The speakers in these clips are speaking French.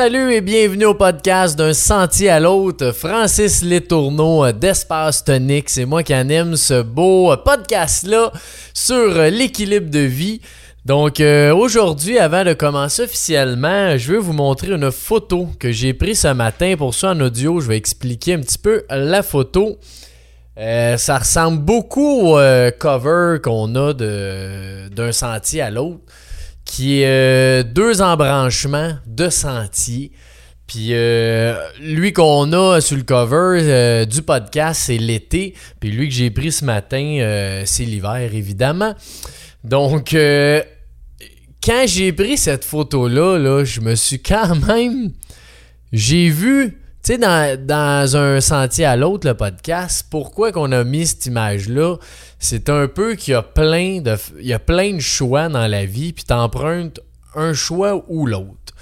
Salut et bienvenue au podcast d'un sentier à l'autre. Francis Letourneau d'Espace Tonique, c'est moi qui anime ce beau podcast-là sur l'équilibre de vie. Donc euh, aujourd'hui, avant de commencer officiellement, je vais vous montrer une photo que j'ai prise ce matin. Pour ça, en audio, je vais expliquer un petit peu la photo. Euh, ça ressemble beaucoup au euh, cover qu'on a d'un sentier à l'autre qui est euh, deux embranchements de sentiers. Puis euh, lui qu'on a sur le cover euh, du podcast, c'est l'été. Puis lui que j'ai pris ce matin, c'est l'hiver, évidemment. Donc, quand j'ai pris cette photo-là, là, je me suis quand même... J'ai vu tu sais, dans, un sentier à l'autre, le podcast, pourquoi qu'on a mis cette image-là? C'est un peu qu'il y a plein de. Il y a plein de choix dans la vie, puis t'empruntes un choix ou l'autre.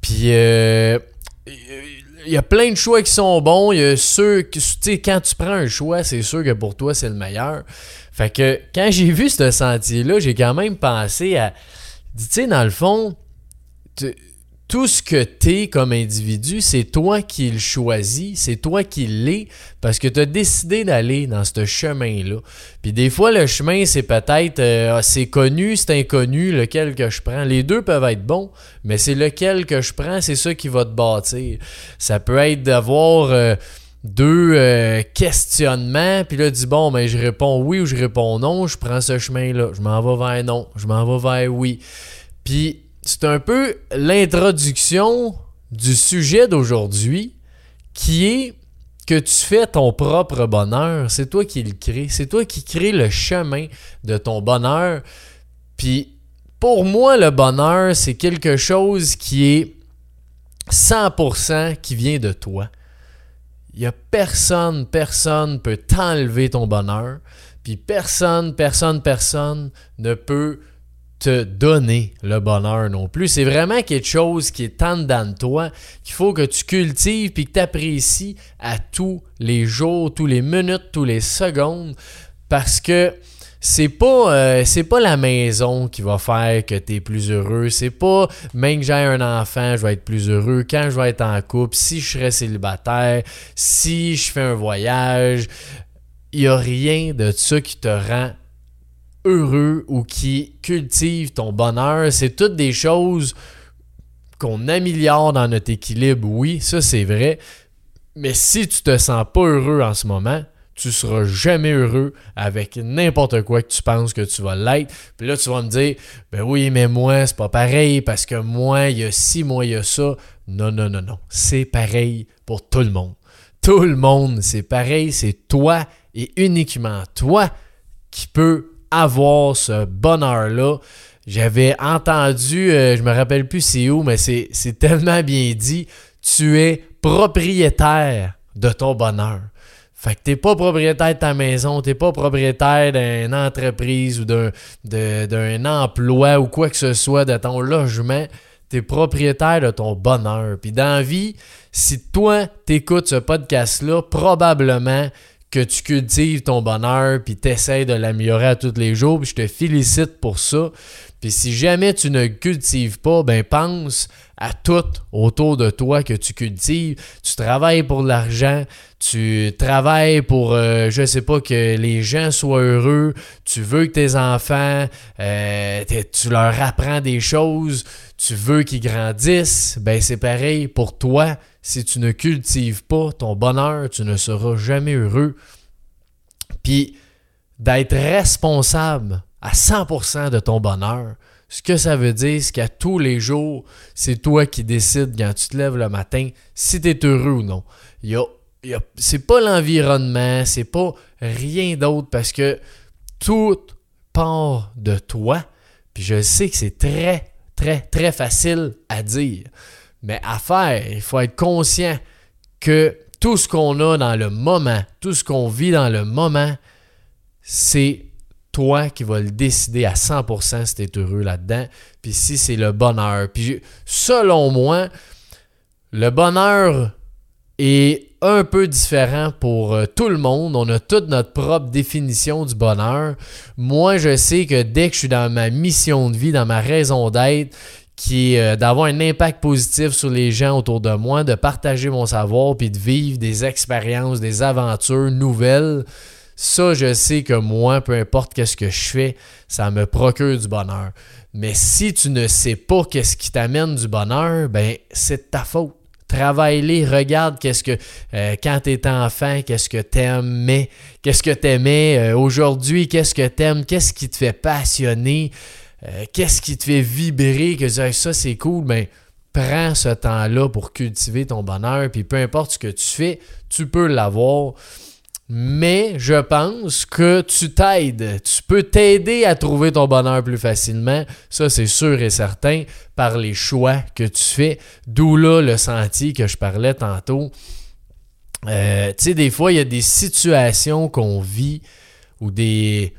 Puis euh, il y a plein de choix qui sont bons. Il y a ceux que, tu sais, quand tu prends un choix, c'est sûr que pour toi, c'est le meilleur. Fait que quand j'ai vu ce sentier-là, j'ai quand même pensé à. Tu sais, dans le fond, tout ce que tu es comme individu, c'est toi qui le choisis, c'est toi qui l'es, parce que tu as décidé d'aller dans ce chemin-là. Puis des fois, le chemin, c'est peut-être, euh, c'est connu, c'est inconnu, lequel que je prends. Les deux peuvent être bons, mais c'est lequel que je prends, c'est ça qui va te bâtir. Ça peut être d'avoir... Euh, deux euh, questionnements, puis là, dis bon, ben je réponds oui ou je réponds non, je prends ce chemin-là, je m'en vais vers non, je m'en vais vers oui. Puis c'est un peu l'introduction du sujet d'aujourd'hui qui est que tu fais ton propre bonheur. C'est toi qui le crée. C'est toi qui crée le chemin de ton bonheur. Puis pour moi, le bonheur, c'est quelque chose qui est 100% qui vient de toi. Il n'y a personne, personne peut t'enlever ton bonheur. Puis personne, personne, personne ne peut te donner le bonheur non plus. C'est vraiment quelque chose qui est en dedans de toi, qu'il faut que tu cultives puis que tu apprécies à tous les jours, tous les minutes, tous les secondes, parce que c'est pas euh, c'est pas la maison qui va faire que tu es plus heureux, c'est pas même que j'ai un enfant, je vais être plus heureux. Quand je vais être en couple, si je serais célibataire, si je fais un voyage, il y a rien de ça qui te rend heureux ou qui cultive ton bonheur. C'est toutes des choses qu'on améliore dans notre équilibre, oui, ça c'est vrai. Mais si tu te sens pas heureux en ce moment, tu seras jamais heureux avec n'importe quoi que tu penses que tu vas l'être. Puis là, tu vas me dire, ben oui, mais moi, c'est pas pareil parce que moi, il y a ci, moi, il y a ça. Non, non, non, non. C'est pareil pour tout le monde. Tout le monde, c'est pareil. C'est toi et uniquement toi qui peux avoir ce bonheur-là. J'avais entendu, euh, je me rappelle plus c'est où, mais c'est tellement bien dit. Tu es propriétaire de ton bonheur. Fait que t'es pas propriétaire de ta maison, t'es pas propriétaire d'une entreprise ou d'un emploi ou quoi que ce soit, de ton logement. T'es propriétaire de ton bonheur. Puis dans la vie, si toi t'écoutes ce podcast-là, probablement que tu cultives ton bonheur, puis t'essaies de l'améliorer à tous les jours, puis je te félicite pour ça. Puis si jamais tu ne cultives pas, ben pense à tout autour de toi que tu cultives. Tu travailles pour l'argent, tu travailles pour, euh, je sais pas, que les gens soient heureux, tu veux que tes enfants, euh, tu leur apprends des choses, tu veux qu'ils grandissent, ben c'est pareil pour toi. Si tu ne cultives pas ton bonheur, tu ne seras jamais heureux. Puis d'être responsable à 100% de ton bonheur, ce que ça veut dire, c'est qu'à tous les jours, c'est toi qui décides quand tu te lèves le matin si tu es heureux ou non. Il y c'est pas l'environnement, c'est pas rien d'autre parce que tout part de toi. Puis je sais que c'est très, très, très facile à dire. Mais à faire, il faut être conscient que tout ce qu'on a dans le moment, tout ce qu'on vit dans le moment, c'est toi qui vas le décider à 100% si tu es heureux là-dedans, puis si c'est le bonheur. Puis selon moi, le bonheur est un peu différent pour euh, tout le monde. On a toute notre propre définition du bonheur. Moi, je sais que dès que je suis dans ma mission de vie, dans ma raison d'être, qui est euh, d'avoir un impact positif sur les gens autour de moi, de partager mon savoir, puis de vivre des expériences, des aventures nouvelles. Ça, je sais que moi, peu importe qu'est-ce que je fais, ça me procure du bonheur. Mais si tu ne sais pas qu'est-ce qui t'amène du bonheur, ben c'est de ta faute. Travaille-les, regarde qu'est-ce que euh, quand tu es enfant, qu'est-ce que t'aimais, qu'est-ce que t'aimais euh, aujourd'hui, qu'est-ce que t'aimes, qu'est-ce qui te fait passionner, euh, qu'est-ce qui te fait vibrer, que ça c'est cool, ben prends ce temps-là pour cultiver ton bonheur, puis peu importe ce que tu fais, tu peux l'avoir mais je pense que tu t'aides. Tu peux t'aider à trouver ton bonheur plus facilement. Ça, c'est sûr et certain par les choix que tu fais. D'où là le sentier que je parlais tantôt. Euh, tu sais, des fois, il y a des situations qu'on vit ou des,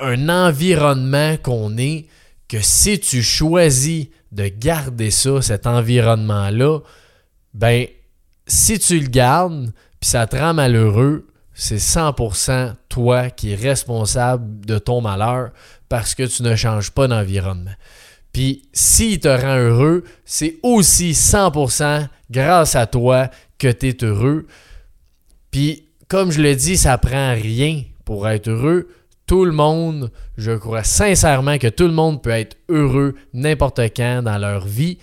un environnement qu'on est que si tu choisis de garder ça, cet environnement-là, ben, si tu le gardes, puis ça te rend malheureux, c'est 100% toi qui es responsable de ton malheur parce que tu ne changes pas d'environnement. Puis s'il te rend heureux, c'est aussi 100% grâce à toi que tu es heureux. Puis comme je le dis, ça prend rien pour être heureux. Tout le monde, je crois sincèrement que tout le monde peut être heureux n'importe quand dans leur vie.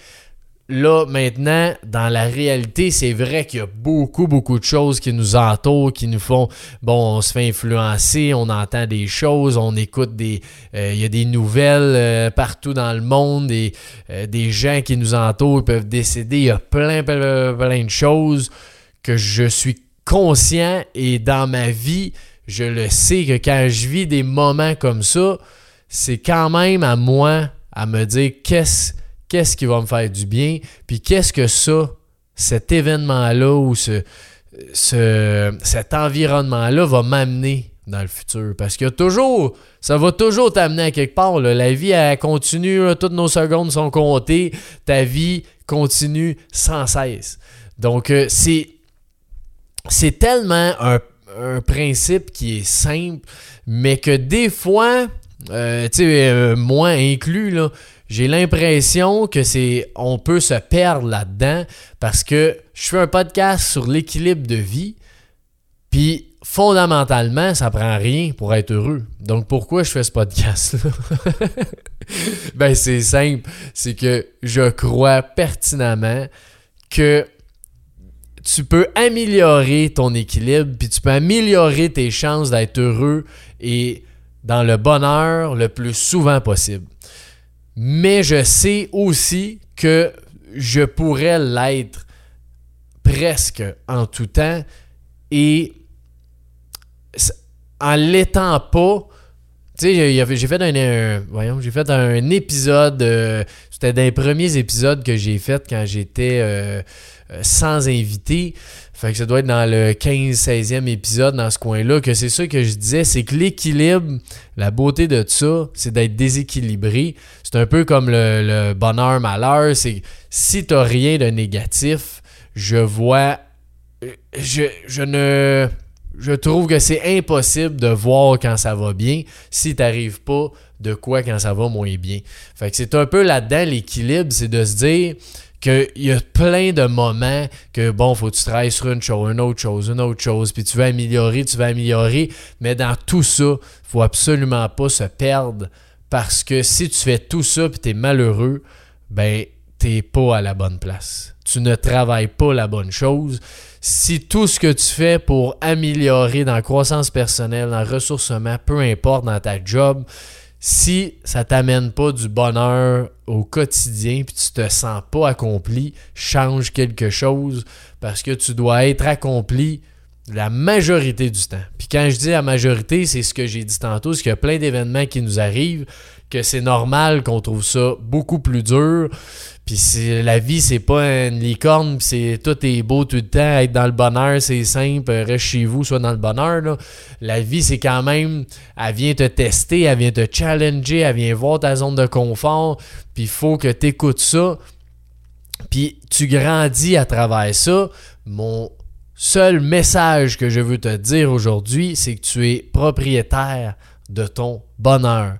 Là, maintenant, dans la réalité, c'est vrai qu'il y a beaucoup, beaucoup de choses qui nous entourent, qui nous font, bon, on se fait influencer, on entend des choses, on écoute des, euh, il y a des nouvelles euh, partout dans le monde, des, euh, des gens qui nous entourent peuvent décéder, il y a plein, plein, plein de choses que je suis conscient et dans ma vie, je le sais que quand je vis des moments comme ça, c'est quand même à moi à me dire qu'est-ce qu'est-ce qui va me faire du bien, puis qu'est-ce que ça, cet événement-là ou ce, cet environnement-là va m'amener dans le futur. Parce que toujours, ça va toujours t'amener à quelque part. La vie, elle continue, toutes nos secondes sont comptées, ta vie continue sans cesse. Donc, euh, c'est, c'est tellement un, principe qui est simple, mais que des fois, euh, tu sais, euh, moi inclus, là, j'ai l'impression que c'est on peut se perdre là-dedans parce que je fais un podcast sur l'équilibre de vie puis fondamentalement ça prend rien pour être heureux. Donc pourquoi je fais ce podcast là Ben c'est simple, c'est que je crois pertinemment que tu peux améliorer ton équilibre puis tu peux améliorer tes chances d'être heureux et dans le bonheur le plus souvent possible. Mais je sais aussi que je pourrais l'être presque en tout temps et en l'étant pas, tu sais, j'ai fait un, voyons, j'ai fait un épisode, euh, c'était des premiers épisodes que j'ai fait quand j'étais euh, sans invité. Fait que ça doit être dans le 15-16e épisode dans ce coin-là, que c'est ça que je disais, c'est que l'équilibre, la beauté de ça, c'est d'être déséquilibré. C'est un peu comme le, bonheur-malheur, c'est si t'as rien de négatif, je vois, je, je ne, je trouve que c'est impossible de voir quand ça va bien si t'arrives pas de quoi quand ça va moins bien. Fait que c'est un peu là-dedans l'équilibre, c'est de se dire qu'il y a plein de moments que, bon, faut que tu travailles sur une chose, une autre chose, une autre chose, puis tu veux améliorer, tu veux améliorer, mais dans tout ça, faut absolument pas se perdre parce que si tu fais tout ça puis tu es malheureux, ben, t'es pas à la bonne place. Tu ne travailles pas la bonne chose. Si tout ce que tu fais pour améliorer dans la croissance personnelle, dans le ressourcement, peu importe dans ta job, si ça t'amène pas du bonheur au quotidien puis tu te sens pas accompli, change quelque chose parce que tu dois être accompli la majorité du temps. Puis quand je dis la majorité, c'est ce que j'ai dit tantôt, c'est qu'il y a plein d'événements qui nous arrivent, que c'est normal qu'on trouve ça beaucoup plus dur. Puis la vie, c'est pas une licorne, c'est tout est beau tout le temps. Être dans le bonheur, c'est simple. Reste chez vous, soit dans le bonheur. La vie, c'est quand même, elle vient te tester, elle vient te challenger, elle vient voir ta zone de confort. Puis il faut que tu écoutes ça. Puis tu grandis à travers ça. Mon seul message que je veux te dire aujourd'hui, c'est que tu es propriétaire de ton bonheur.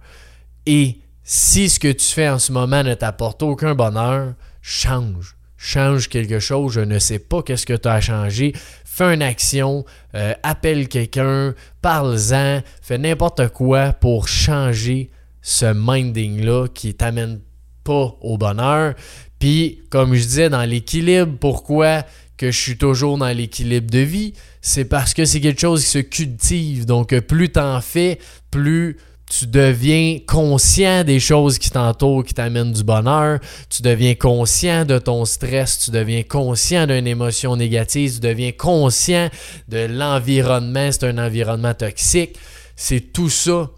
Et si ce que tu fais en ce moment ne t'apporte aucun bonheur, change. Change quelque chose, je ne sais pas qu'est-ce que tu as changé. Fais une action, euh, appelle quelqu'un, parle-en, fais n'importe quoi pour changer ce minding-là qui t'amène pas au bonheur. Puis, comme je disais, dans l'équilibre, pourquoi que je suis toujours dans l'équilibre de vie? C'est parce que c'est quelque chose qui se cultive. Donc, plus t'en fais, plus tu deviens conscient des choses qui t'entourent, qui t'amènent du bonheur, tu deviens conscient de ton stress, tu deviens conscient d'une émotion négative, tu deviens conscient de l'environnement, c'est un environnement toxique. C'est tout ça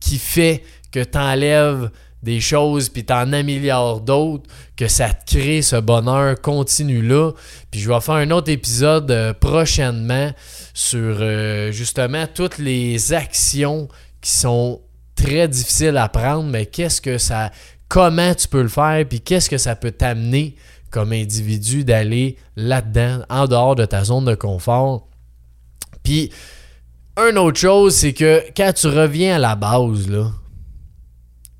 qui fait que tu enlèves des choses puis t'en améliores d'autres, que ça te crée ce bonheur continu là. Puis je vais faire un autre épisode euh, prochainement sur euh, justement toutes les actions qui sont très difficiles à prendre, mais qu'est-ce que ça comment tu peux le faire puis qu'est-ce que ça peut t'amener comme individu d'aller là-dedans en dehors de ta zone de confort. Puis une autre chose, c'est que quand tu reviens à la base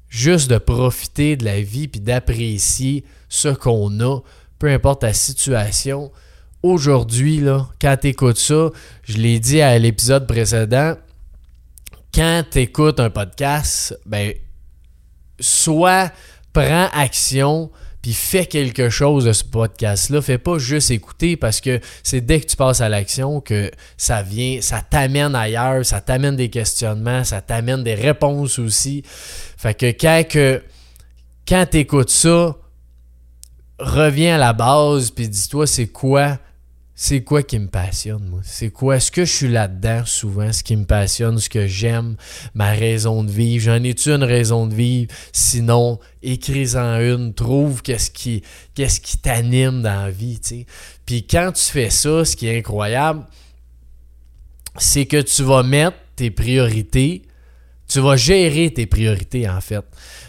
juste de profiter de la vie puis d'apprécier ce qu'on a, peu importe ta situation. Aujourd'hui, là, quand tu écoutes ça, je l'ai dit à l'épisode précédent, quand tu écoutes un podcast, ben, soit prends action, puis fais quelque chose de ce podcast-là. Fais pas juste écouter parce que c'est dès que tu passes à l'action que ça vient, ça t'amène ailleurs, ça t'amène des questionnements, ça t'amène des réponses aussi. Fait que quand, que, quand tu écoutes ça, reviens à la base puis dis-toi c'est quoi c'est quoi qui me passionne, moi? C'est quoi? Est-ce que je suis là-dedans souvent, ce qui me passionne, ce que j'aime, ma raison de vivre? J'en ai-tu une raison de vivre? Sinon, écris-en une, trouve qu'est-ce qui, t'anime dans la vie. Puis quand tu fais ça, ce qui est incroyable, c'est que tu vas mettre tes priorités, tu vas gérer tes priorités, en fait.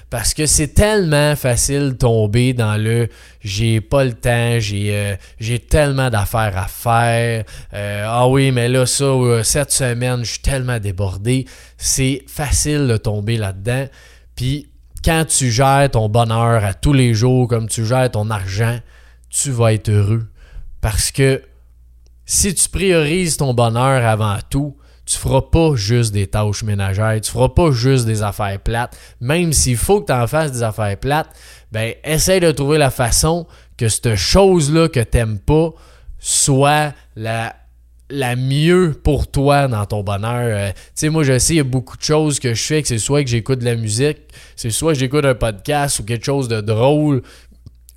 Parce que c'est tellement facile de tomber dans le j'ai pas le temps, j'ai euh, tellement d'affaires à faire. Euh, ah oui, mais là, ça, euh, cette semaine, je suis tellement débordé. C'est facile de tomber là-dedans. Puis quand tu gères ton bonheur à tous les jours, comme tu gères ton argent, tu vas être heureux. Parce que si tu priorises ton bonheur avant tout, tu feras pas juste des tâches ménagères, tu feras pas juste des affaires plates. Même s'il faut que tu en fasses des affaires plates, ben essaie de trouver la façon que cette chose-là que tu n'aimes pas soit la, la mieux pour toi dans ton bonheur. Euh, tu sais, moi, je sais, il y a beaucoup de choses que je fais, que c'est soit que j'écoute de la musique, c'est soit que j'écoute un podcast ou quelque chose de drôle,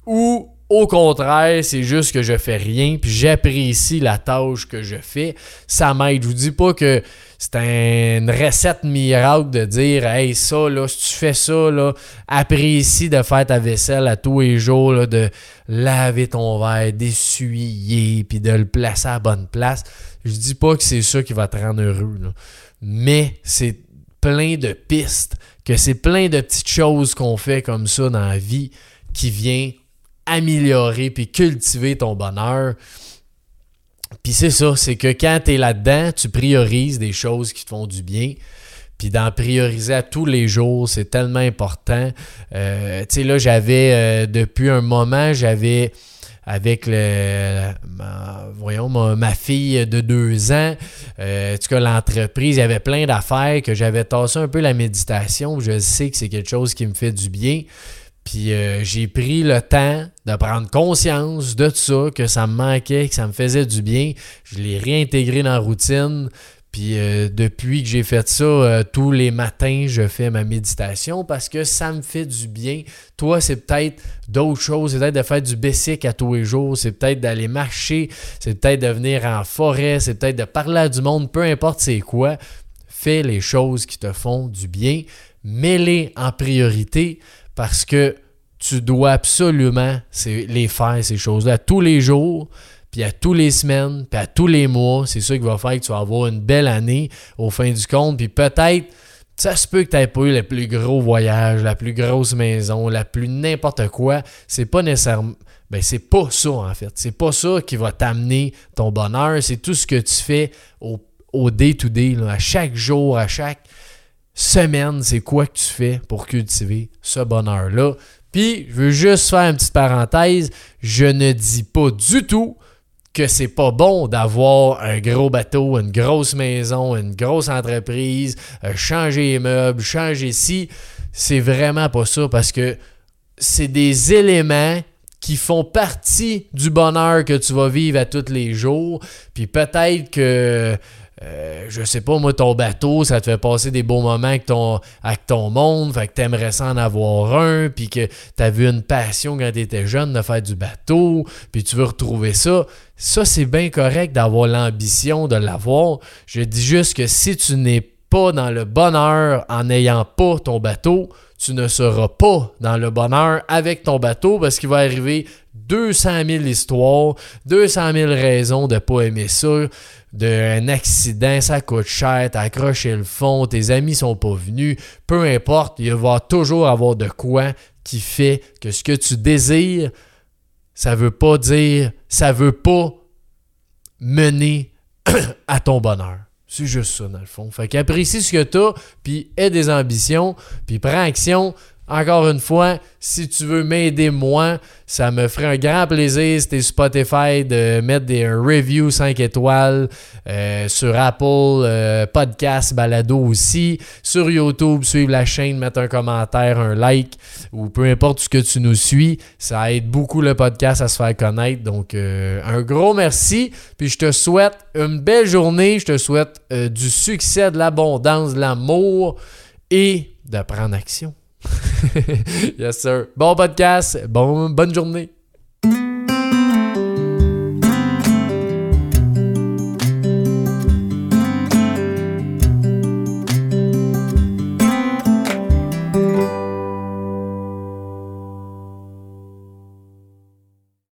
ou au contraire, c'est juste que je fais rien, puis j'apprécie la tâche que je fais. Ça m'aide. Je vous dis pas que c'est une recette miracle de dire Hey, ça, là, si tu fais ça, là, apprécie de faire ta vaisselle à tous les jours, de laver ton verre, d'essuyer, puis de le placer à la bonne place. Je dis pas que c'est ça qui va te rendre heureux. Mais c'est plein de pistes, que c'est plein de petites choses qu'on fait comme ça dans la vie qui vient améliorer puis cultiver ton bonheur. Puis c'est ça, c'est que quand tu es là-dedans, tu priorises des choses qui te font du bien. Puis d'en prioriser à tous les jours, c'est tellement important. Euh, tu sais, là, j'avais, euh, depuis un moment, j'avais avec le, ma, voyons, ma, fille de deux ans. Euh, en tout l'entreprise, il y avait plein d'affaires que j'avais tassé un peu la méditation. Je sais que c'est quelque chose qui me fait du bien. Puis euh, j'ai pris le temps de prendre conscience de ça, que ça me manquait, que ça me faisait du bien. Je l'ai réintégré dans la routine. Puis euh, depuis que j'ai fait ça, euh, tous les matins, je fais ma méditation parce que ça me fait du bien. Toi, c'est peut-être d'autres choses. C'est peut-être de faire du basic à tous les jours. C'est peut-être d'aller marcher. C'est peut-être de venir en forêt. C'est peut-être de parler à du monde. Peu importe c'est quoi. Fais les choses qui te font du bien. Mets-les en priorité parce que tu dois absolument les faire, ces choses-là, tous les jours, puis à tous les semaines, puis à tous les mois. C'est ça qui va faire que tu vas avoir une belle année au fin du compte. Puis peut-être, ça se peut que tu n'aies pas eu le plus gros voyage, la plus grosse maison, la plus n'importe quoi. C'est pas nécessairement. Ben, c'est pas ça, en fait. C'est pas ça qui va t'amener ton bonheur. C'est tout ce que tu fais au day-to-day, à chaque jour, à chaque semaine, c'est quoi que tu fais pour cultiver ce bonheur-là? Puis, je veux juste faire une petite parenthèse. Je ne dis pas du tout que c'est pas bon d'avoir un gros bateau, une grosse maison, une grosse entreprise, euh, changer les meubles, changer ci. C'est vraiment pas ça parce que c'est des éléments qui font partie du bonheur que tu vas vivre à tous les jours. Puis peut-être que euh, je sais pas, moi, ton bateau, ça te fait passer des beaux moments avec ton, monde, fait que t'aimerais ça en avoir un, puis que t'as vu une passion quand t'étais jeune de faire du bateau, puis tu veux retrouver ça. Ça, c'est bien correct d'avoir l'ambition de l'avoir. Je dis juste que si tu n'es pas dans le bonheur en n'ayant pas ton bateau, tu ne seras pas dans le bonheur avec ton bateau parce qu'il va arriver 200 000 histoires, 200 000 raisons de ne pas aimer ça, d'un accident, ça coûte cher, t'as accroché le fond, tes amis sont pas venus, peu importe, il va toujours avoir de quoi qui fait que ce que tu désires, ça veut pas dire, ça veut pas mener à ton bonheur. C'est juste ça, dans le fond. Fait qu'apprécie ce que t'as, puis aie des ambitions, puis prends action, encore une fois, si tu veux m'aider moi, ça me ferait un grand plaisir si tu Spotify de mettre des reviews 5 étoiles euh, sur Apple, euh, podcast, balado aussi, sur YouTube, suivre la chaîne, mettre un commentaire, un like ou peu importe ce que tu nous suis, ça aide beaucoup le podcast à se faire connaître. Donc euh, un gros merci, puis je te souhaite une belle journée, je te souhaite du succès, de l'abondance, de l'amour et de prendre action. yes, sir. Bon podcast. Bon, bonne journée.